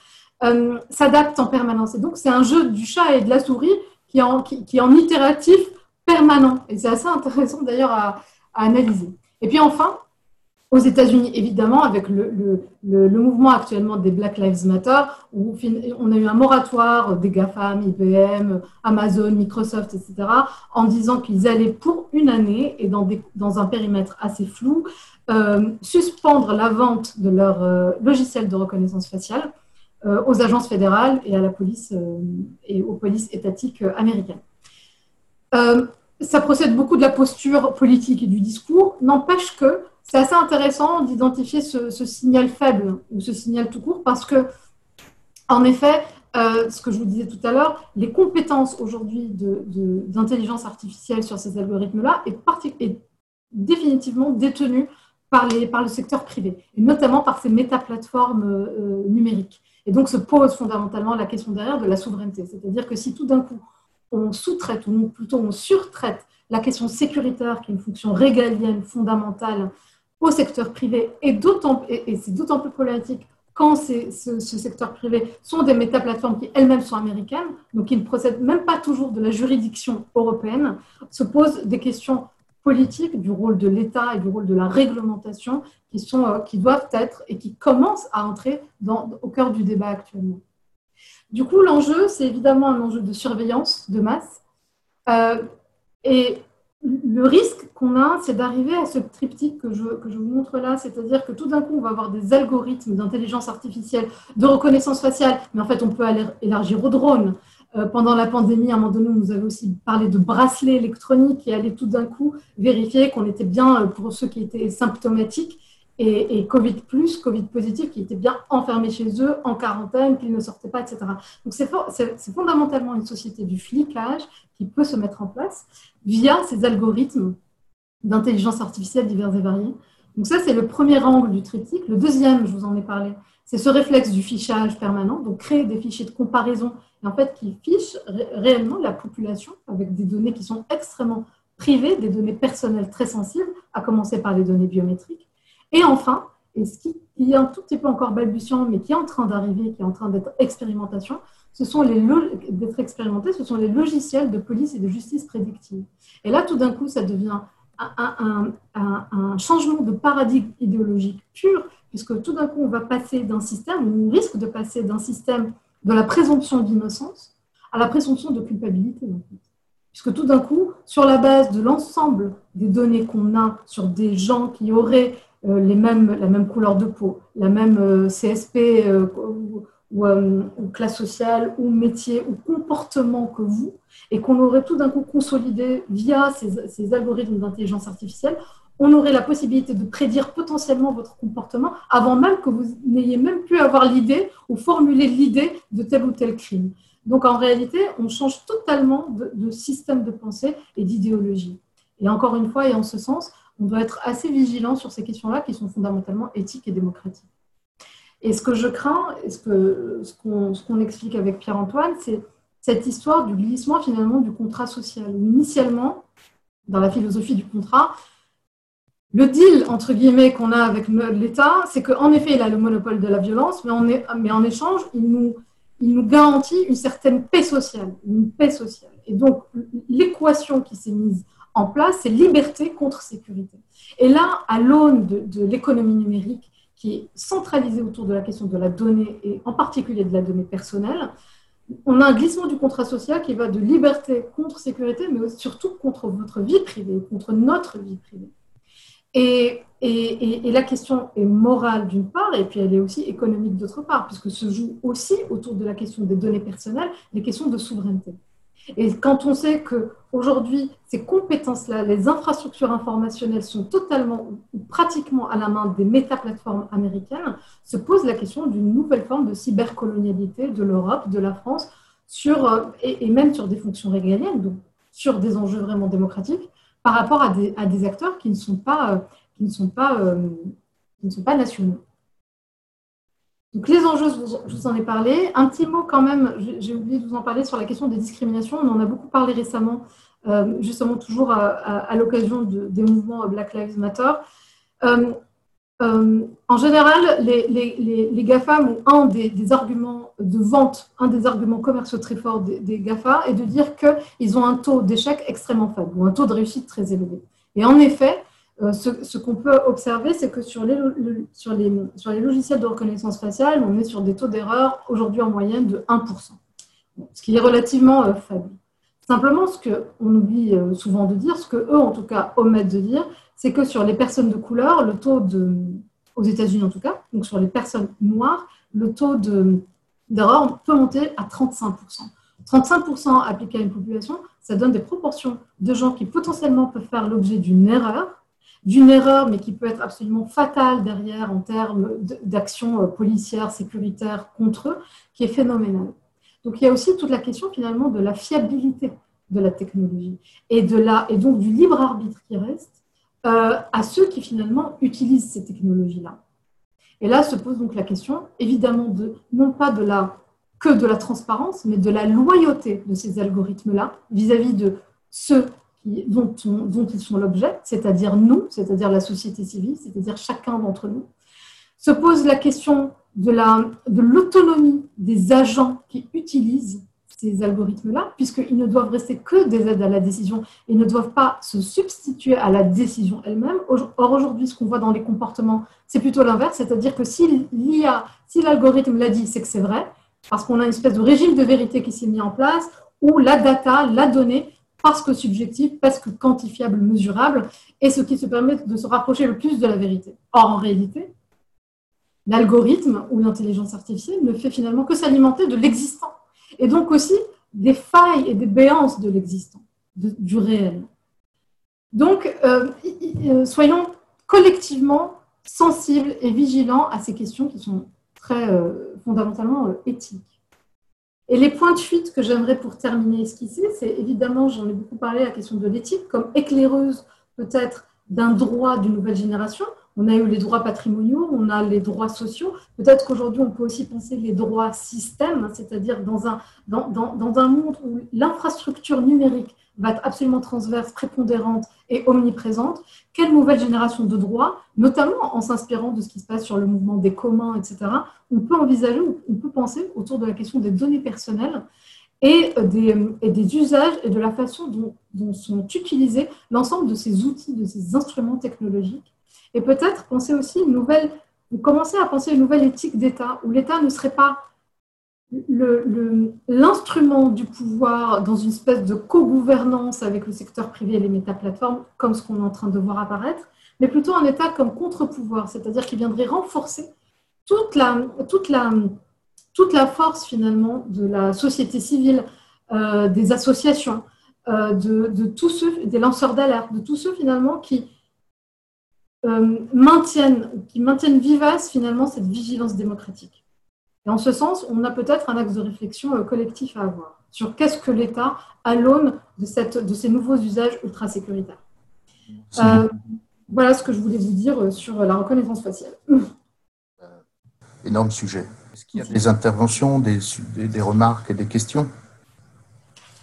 euh, s'adapte en permanence. Et donc c'est un jeu du chat et de la souris qui est en, itératif permanent. Et c'est assez intéressant d'ailleurs à analyser. Et puis enfin, aux États-Unis, évidemment, avec le, le, le, mouvement actuellement des Black Lives Matter, où on a eu un moratoire des GAFAM, IBM, Amazon, Microsoft, etc., en disant qu'ils allaient pour une année et dans, des, dans un périmètre assez flou, euh, suspendre la vente de leur euh, logiciel de reconnaissance faciale euh, aux agences fédérales et à la police et aux polices étatiques américaines ça procède beaucoup de la posture politique et du discours. N'empêche que c'est assez intéressant d'identifier ce, signal faible ou ce signal tout court parce que, en effet, euh, ce que je vous disais tout à l'heure, les compétences aujourd'hui d'intelligence artificielle sur ces algorithmes-là est, définitivement les, par le secteur privé, et notamment par ces métaplateformes euh, numériques. Et donc se pose fondamentalement la question derrière de la souveraineté. C'est-à-dire que si tout d'un coup on sous-traite, ou plutôt on surtraite la question sécuritaire, qui est une fonction régalienne fondamentale, au secteur privé, et, c'est d'autant plus problématique quand ce, secteur privé sont des métaplateformes qui elles-mêmes sont américaines, donc qui ne procèdent même pas toujours de la juridiction européenne, se posent des questions politiques du rôle de l'État et du rôle de la réglementation qui, sont, euh, qui doivent être et qui commencent à entrer au cœur du débat actuellement. Du coup, l'enjeu, c'est évidemment un enjeu de surveillance de masse. Euh, et le risque qu'on a, c'est d'arriver à ce triptyque que je, vous montre là, c'est-à-dire que tout d'un coup, on va avoir des algorithmes d'intelligence artificielle, de reconnaissance faciale, mais en fait, on peut aller élargir aux drones. Euh, pendant la pandémie, à un moment donné, on nous avait aussi parlé de bracelets électroniques et aller tout d'un coup vérifier qu'on était bien, euh, pour ceux qui étaient symptomatiques, et, Covid plus, Covid positif, qui étaient bien enfermés chez eux, en quarantaine, qu'ils ne sortaient pas, etc. Donc c'est fondamentalement une société du flicage qui peut se mettre en place via ces algorithmes d'intelligence artificielle divers et variés. Donc ça, c'est le premier angle du triptyque. Le deuxième, je vous en ai parlé, c'est ce réflexe du fichage permanent, donc créer des fichiers de comparaison, et en fait qui fichent réellement la population avec des données qui sont extrêmement privées, des données personnelles très sensibles, à commencer par les données biométriques. Et enfin, et ce qui, est un tout petit peu encore balbutiant, mais qui est en train d'arriver, qui est en train d'être expérimentation, ce sont les d'être expérimenté, ce sont les logiciels de police et de justice prédictive. Et là, tout d'un coup, ça devient un, changement de paradigme idéologique pur, puisque tout d'un coup, on va passer d'un système, on risque de passer d'un système de la présomption d'innocence à la présomption de culpabilité. Puisque tout d'un coup, sur la base de l'ensemble des données qu'on a sur des gens qui auraient les mêmes, la même couleur de peau, la même euh, CSP euh, ou, classe sociale ou métier ou comportement que vous, et qu'on aurait tout d'un coup consolidé via ces, algorithmes d'intelligence artificielle, on aurait la possibilité de prédire potentiellement votre comportement avant même que vous n'ayez même pu avoir l'idée ou formuler l'idée de tel ou tel crime. Donc en réalité, on change totalement de système de pensée et d'idéologie. Et encore une fois, et en ce sens, on doit être assez vigilant sur ces questions-là qui sont fondamentalement éthiques et démocratiques. Et ce que je crains, et ce qu'on explique avec Pierre-Antoine, c'est cette histoire du glissement finalement du contrat social. Initialement, dans la philosophie du contrat, le deal, entre guillemets, qu'on a avec l'État, c'est qu'en effet, il a le monopole de la violence, mais en échange, il nous, il nous garantit une certaine paix sociale, une paix sociale. Et donc, l'équation qui s'est mise en place, c'est liberté contre sécurité. Et là, à l'aune de, l'économie numérique, qui est centralisée autour de la question de la donnée, et en particulier de la donnée personnelle, on a un glissement du contrat social qui va de liberté contre sécurité, mais surtout contre votre vie privée, contre notre vie privée. Et, et, et, la question est morale d'une part, et puis elle est aussi économique d'autre part, puisque se joue aussi autour de la question des données personnelles les questions de souveraineté. Et quand on sait qu'aujourd'hui, ces compétences-là, les infrastructures informationnelles sont totalement ou pratiquement à la main des métaplateformes américaines, se pose la question d'une nouvelle forme de cybercolonialité de l'Europe, de la France, sur, euh, et, même sur des fonctions régaliennes, donc sur des enjeux vraiment démocratiques, par rapport à des, à des acteurs qui ne sont pas, euh, qui ne sont pas, euh, qui ne sont pas nationaux. Donc les enjeux, je vous en ai parlé. Un petit mot quand même, j'ai oublié de vous en parler sur la question des discriminations. On en a beaucoup parlé récemment, euh, justement toujours à, l'occasion des mouvements Black Lives Matter. Euh, euh, en général, les, les, GAFA ont un des, arguments de vente, un des arguments commerciaux très forts des, des GAFA est de dire qu'ils ont un taux d'échec extrêmement faible ou un taux de réussite très élevé. Et en effet, euh, ce, qu'on peut observer, c'est que sur les, sur, les, sur les logiciels de reconnaissance faciale, on est sur des taux d'erreur aujourd'hui en moyenne de 1%, ce qui est relativement euh, faible. Simplement, ce qu'on oublie euh, souvent de dire, ce que eux en tout cas omettent de dire, c'est que sur les personnes de couleur, le taux de, aux États-Unis en tout cas, donc sur les personnes noires, le taux d'erreur peut monter à 35%. 35% appliqués à une population, ça donne des proportions de gens qui potentiellement peuvent faire l'objet d'une erreur, d'une erreur, mais qui peut être absolument fatale derrière en termes d'action policière, sécuritaire contre eux, qui est phénoménale. Donc il y a aussi toute la question finalement de la fiabilité de la technologie et, de la, et donc du libre arbitre qui reste euh, à ceux qui finalement utilisent ces technologies-là. Et là se pose donc la question, évidemment, de, non pas de la, que de la transparence, mais de la loyauté de ces algorithmes-là vis-à-vis de ceux dont, ils sont l'objet, c'est-à-dire nous, c'est-à-dire la société civile, c'est-à-dire chacun d'entre nous. Se pose la question de l'autonomie de des agents qui utilisent ces algorithmes-là, puisqu'ils ne doivent rester que des aides à la décision et ne doivent pas se substituer à la décision elle-même. Or, aujourd'hui, ce qu'on voit dans les comportements, c'est plutôt l'inverse, c'est-à-dire que si l'IA, si l'algorithme l'a dit, c'est que c'est vrai, parce qu'on a une espèce de régime de vérité qui s'est mis en place, où la data, la donnée, parce que subjective, parce que quantifiable, mesurable, est ce qui se permet de se rapprocher le plus de la vérité. Or, en réalité, l'algorithme ou l'intelligence artificielle ne fait finalement que s'alimenter de l'existant et donc aussi des failles et des béances de l'existant, du réel. Donc, euh, euh, soyons collectivement sensibles et vigilants à ces questions qui sont très euh, fondamentalement éthiques. Et les points de fuite que j'aimerais pour terminer esquisser, c'est évidemment, j'en ai beaucoup parlé, la question de l'éthique comme éclaireuse peut-être d'un droit d'une nouvelle génération, on a eu les droits patrimoniaux, on a les droits sociaux. Peut-être qu'aujourd'hui, on peut aussi penser les droits systèmes, c'est-à-dire dans un, dans, dans, un monde où l'infrastructure numérique va être absolument transverse, prépondérante et omniprésente. Quelle nouvelle génération de droits, notamment en s'inspirant de ce qui se passe sur le mouvement des communs, etc., on peut envisager, on peut penser autour de la question des données personnelles et des, et des usages et de la façon dont, dont sont utilisés l'ensemble de ces outils, de ces instruments technologiques et peut-être penser aussi une nouvelle, commencer à penser une nouvelle éthique d'État, où l'État ne serait pas l'instrument du pouvoir dans une espèce de co-gouvernance avec le secteur privé et les métaplateformes, comme ce qu'on est en train de voir apparaître, mais plutôt un État comme contre-pouvoir, c'est-à-dire qui viendrait renforcer toute la, force finalement de la société civile, euh, des associations, euh, de, tous ceux, des lanceurs d'alerte, de tous ceux finalement qui, euh, maintiennent, qui maintiennent vivace finalement cette vigilance démocratique. Et en ce sens, on a peut-être un axe de réflexion euh, collectif à avoir sur qu'est-ce que l'État à l'aune de, cette, de ces nouveaux usages ultra sécuritaires. Euh, voilà ce que je voulais vous dire sur la reconnaissance faciale.
Énorme sujet. Est-ce qu'il y a des interventions, des, des remarques et des questions?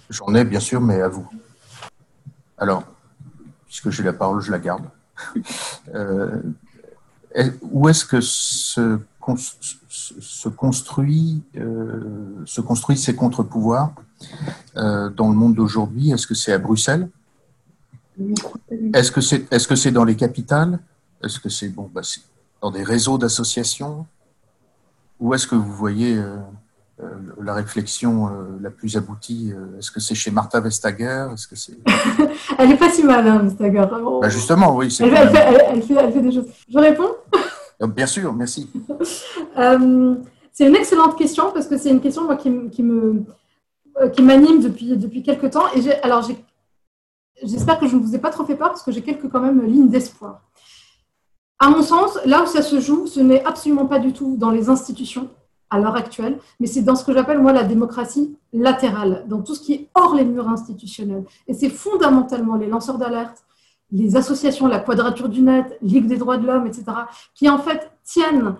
J'en ai bien sûr, mais à vous. Alors, puisque j'ai la parole, je la garde. Euh, où est-ce que se, se construit, euh, se construisent ces contre-pouvoirs euh, dans le monde d'aujourd'hui Est-ce que c'est à Bruxelles? Est-ce que c'est est -ce c'est dans les capitales? Est-ce que c'est bon, bah, dans des réseaux d'associations? Où est-ce que vous voyez euh, la réflexion euh, la plus aboutie euh, Est-ce que c'est chez Martha Vestager? Est-ce que c'est
Elle n'est pas si mal, hein, Vestager.
Bah, justement, oui.
Elle, elle, fait, elle, fait, elle, fait, des choses. Je réponds?
Bien sûr, merci.
c'est une excellente question parce que c'est une question moi, qui, me qui m'anime depuis, depuis quelques temps. Et alors, j'espère que je ne vous ai pas trop fait peur parce que j'ai quelques quand même lignes d'espoir. À mon sens, là où ça se joue, ce n'est absolument pas du tout dans les institutions à l'heure actuelle, mais c'est dans ce que j'appelle moi la démocratie latérale, dans tout ce qui est hors les murs institutionnels. Et c'est fondamentalement les lanceurs d'alerte, les associations, la Quadrature du Net, Ligue des droits de l'homme, etc., qui en fait tiennent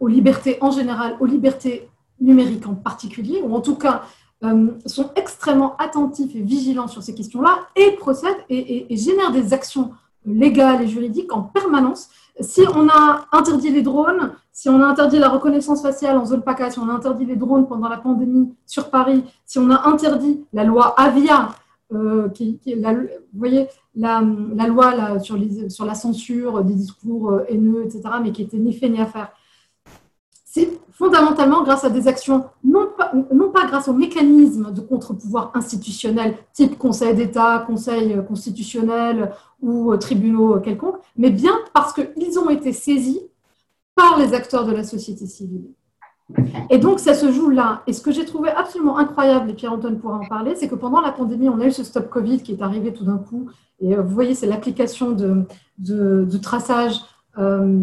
aux libertés en général, aux libertés numériques en particulier, ou en tout cas euh, sont extrêmement attentifs et vigilants sur ces questions-là et procèdent et, et génèrent des actions légales et juridiques en permanence si on a interdit les drones, si on a interdit la reconnaissance faciale en zone PACA, si on a interdit les drones pendant la pandémie sur Paris, si on a interdit la loi Avia, euh, qui, la, vous voyez, la, loi sur, la censure des discours euh, haineux, etc., mais qui était ni fait ni à faire, c'est fondamentalement grâce à des actions, non pas, grâce aux mécanismes de contre-pouvoir institutionnel, type Conseil d'État, Conseil constitutionnel ou euh, tribunaux quelconques, mais bien parce qu'ils ont été saisis par les acteurs de la société civile. Et donc, ça se joue là. Et ce que j'ai trouvé absolument incroyable, et Pierre-Antoine pourra en parler, c'est que pendant la pandémie, on a eu ce stop Covid qui est arrivé tout d'un coup. Et euh, vous voyez, c'est l'application de, de, traçage euh,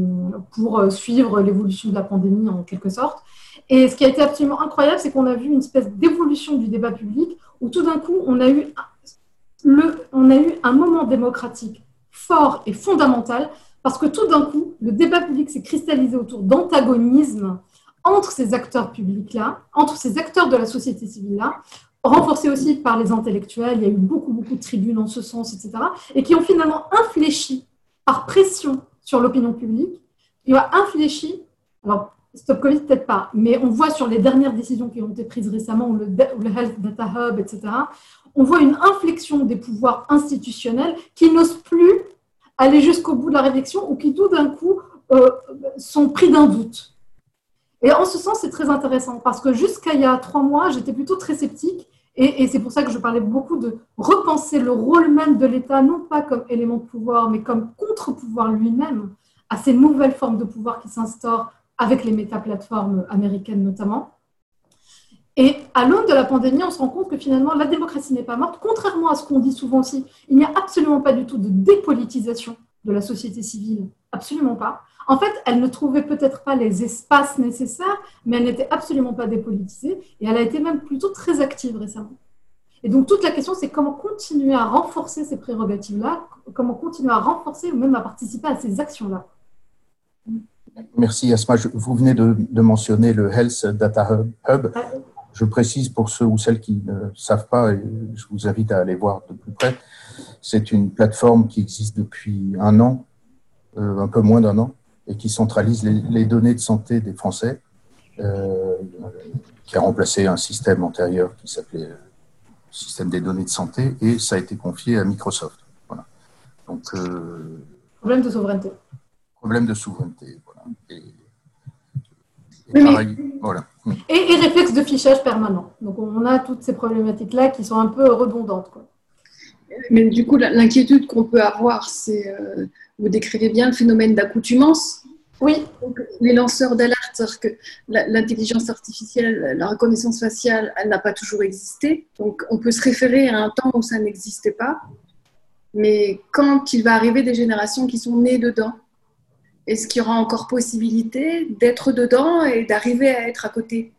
pour suivre l'évolution de la pandémie en quelque sorte. Et ce qui a été absolument incroyable, c'est qu'on a vu une espèce d'évolution du débat public où tout d'un coup, on a, eu le, on a eu un moment démocratique fort et fondamental parce que tout d'un coup, le débat public s'est cristallisé autour d'antagonismes entre ces acteurs publics-là, entre ces acteurs de la société civile-là, renforcés aussi par les intellectuels, il y a eu beaucoup, beaucoup de tribunes en ce sens, etc., et qui ont finalement infléchi par pression sur l'opinion publique, qui ont infléchi, alors Stop Covid peut-être pas, mais on voit sur les dernières décisions qui ont été prises récemment, ou le, le Health Data Hub, etc., on voit une inflexion des pouvoirs institutionnels qui n'osent plus aller jusqu'au bout de la réflexion ou qui tout d'un coup euh, sont pris d'un doute. Et en ce sens, c'est très intéressant parce que jusqu'à il y a trois mois, j'étais plutôt très sceptique. Et, c'est pour ça que je parlais beaucoup de repenser le rôle même de l'État, non pas comme élément de pouvoir, mais comme contre-pouvoir lui-même à ces nouvelles formes de pouvoir qui s'instaurent avec les méta-plateformes américaines notamment. Et à l'aune de la pandémie, on se rend compte que finalement, la démocratie n'est pas morte, contrairement à ce qu'on dit souvent aussi. Il n'y a absolument pas du tout de dépolitisation de la société civile, absolument pas. En fait, elle ne trouvait peut-être pas les espaces nécessaires, mais elle n'était absolument pas dépolitisée et elle a été même plutôt très active récemment. Et donc toute la question, c'est comment continuer à renforcer ces prérogatives-là, comment continuer à renforcer ou même à participer à ces actions-là.
Merci Asma. Vous venez de, mentionner le Health Data Hub. Je précise pour ceux ou celles qui ne savent pas, et je vous invite à aller voir de plus près, c'est une plateforme qui existe depuis un an, euh, un peu moins d'un an, et qui centralise les, données de santé des Français, euh, qui a remplacé un système antérieur qui s'appelait euh, système des données de santé, et ça a été confié à Microsoft. Voilà.
Donc, problème de souveraineté.
Problème de souveraineté, voilà. Et,
voilà. Et, réflexe de fichage permanent. Donc on a toutes ces problématiques-là qui sont un peu redondantes. Quoi.
Mais du coup, l'inquiétude qu'on peut avoir, c'est, euh, vous décrivez bien le phénomène d'accoutumance.
Oui.
les lanceurs d'alerte, c'est-à-dire que l'intelligence artificielle, la reconnaissance faciale, elle n'a pas toujours existé. Donc on peut se référer à un temps où ça n'existait pas. Mais quand il va arriver des générations qui sont nées dedans, est-ce qu'il y aura encore possibilité d'être dedans et d'arriver à être à côté?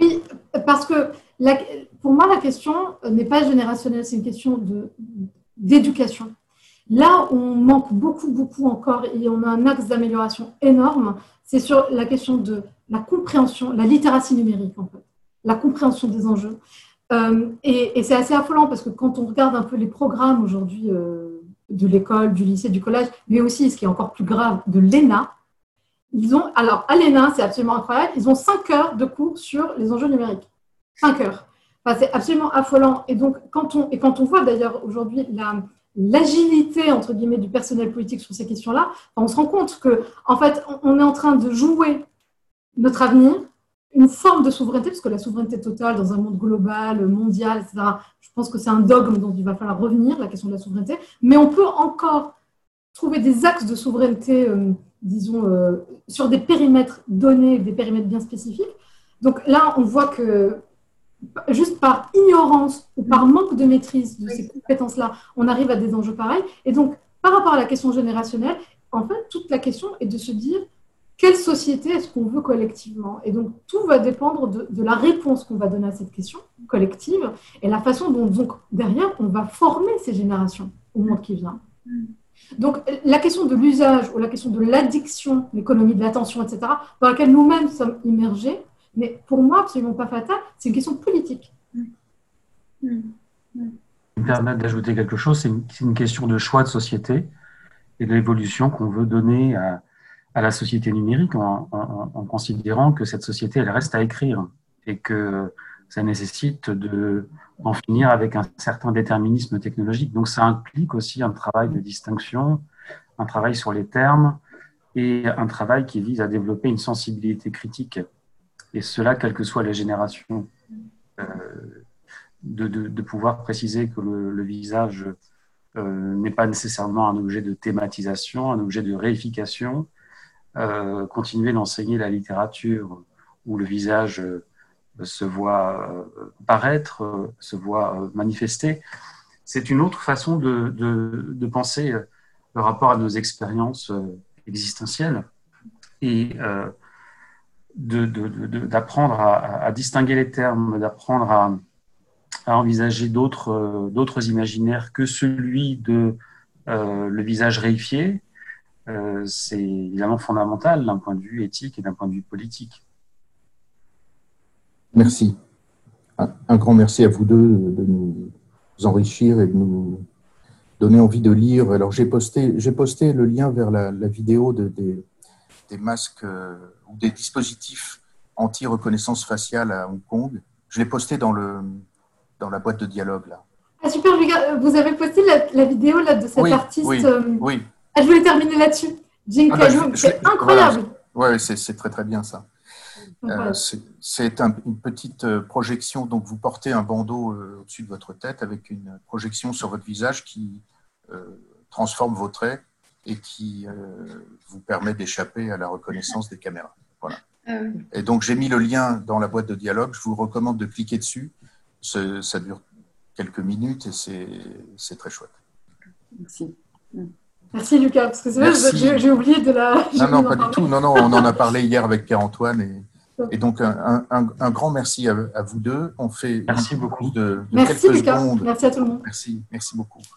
Oui, parce que pour moi, la question n'est pas générationnelle, c'est une question d'éducation. Là on manque beaucoup, beaucoup encore, et on a un axe d'amélioration énorme, c'est sur la question de la compréhension, la littératie numérique, en fait, la compréhension des enjeux. Euh, et, c'est assez affolant parce que quand on regarde un peu les programmes aujourd'hui euh, de l'école, du lycée, du collège, mais aussi, ce qui est encore plus grave, de l'ENA. Ils ont, alors, à l'ENA, c'est absolument incroyable, ils ont 5 heures de cours sur les enjeux numériques. 5 heures. C'est absolument affolant. Et donc, quand on, et quand on voit d'ailleurs aujourd'hui l'agilité, entre guillemets, du personnel politique sur ces questions-là, on se rend compte que, en fait, on est en train de jouer notre avenir une forme de souveraineté, parce que la souveraineté totale dans un monde global, mondial, etc., je pense que c'est un dogme dont il va falloir revenir, la question de la souveraineté, mais on peut encore trouver des axes de souveraineté, euh, disons, euh, sur des périmètres donnés, des périmètres bien spécifiques. Donc là, on voit que juste par ignorance ou par manque de maîtrise de ces compétences-là, on arrive à des enjeux pareils. Et donc, par rapport à la question générationnelle, en fait, toute la question est de se dire quelle société est-ce qu'on veut collectivement? Et donc, tout va dépendre de, la réponse qu'on va donner à cette question collective et la façon dont, donc, derrière, on va former ces générations au monde qui vient. Donc, la question de l'usage ou la question de l'addiction, l'économie de l'attention, etc., dans laquelle nous-mêmes sommes immergés, mais pour moi, absolument pas fatal, c'est une question politique.
Je me permettre d'ajouter quelque chose, c'est une, une, question de choix de société et de l'évolution qu'on veut donner à, à la société numérique en, considérant que cette société, elle reste à écrire et que ça nécessite de en finir avec un certain déterminisme technologique. Donc ça implique aussi un travail de distinction, un travail sur les termes et un travail qui vise à développer une sensibilité critique. Et cela, quelles que soient les générations. Euh, de, pouvoir préciser que le, le visage euh, n'est pas nécessairement un objet de thématisation, un objet de réification, euh, continuer d'enseigner la littérature où le visage se voit paraître, se voit manifester. C'est une autre façon de, de, penser le rapport à nos expériences existentielles et d'apprendre à, distinguer les termes, d'apprendre à, envisager d'autres imaginaires que celui de le visage réifié, euh, c'est évidemment fondamental d'un point de vue éthique et d'un point de vue politique.
Merci. Un, grand merci à vous deux de nous enrichir et de nous donner envie de lire. Alors j'ai posté, posté le lien vers la, vidéo de, des, des, masques euh, ou des dispositifs anti-reconnaissance faciale à Hong Kong. Je l'ai posté dans, le, dans la boîte de dialogue là.
Ah super, vous avez posté la, vidéo là, de cet artiste.
Oui,
euh,
oui.
Ah, je voulais terminer là-dessus. Jing ah, bah, c'est incroyable.
Oui, c'est très très bien ça. Euh, c'est une petite euh, projection, donc vous portez un bandeau euh, au-dessus de votre tête avec une projection sur votre visage qui transforme vos traits et qui vous permet d'échapper à la reconnaissance des caméras. Voilà. Ah et donc j'ai mis le lien dans la boîte de dialogue, je vous recommande de cliquer dessus, ça dure quelques minutes et c'est très chouette.
Merci. Merci Lucas, parce que c'est vrai, j'ai oublié de la.
Non, non, pas du tout. Non, non, on en a parlé hier avec Pierre-Antoine. Et, et, donc, un, un, un, grand merci à, à, vous deux. On fait
merci beaucoup
de, de
merci, quelques Lucas. secondes. Merci à tout le monde.
Merci, merci beaucoup.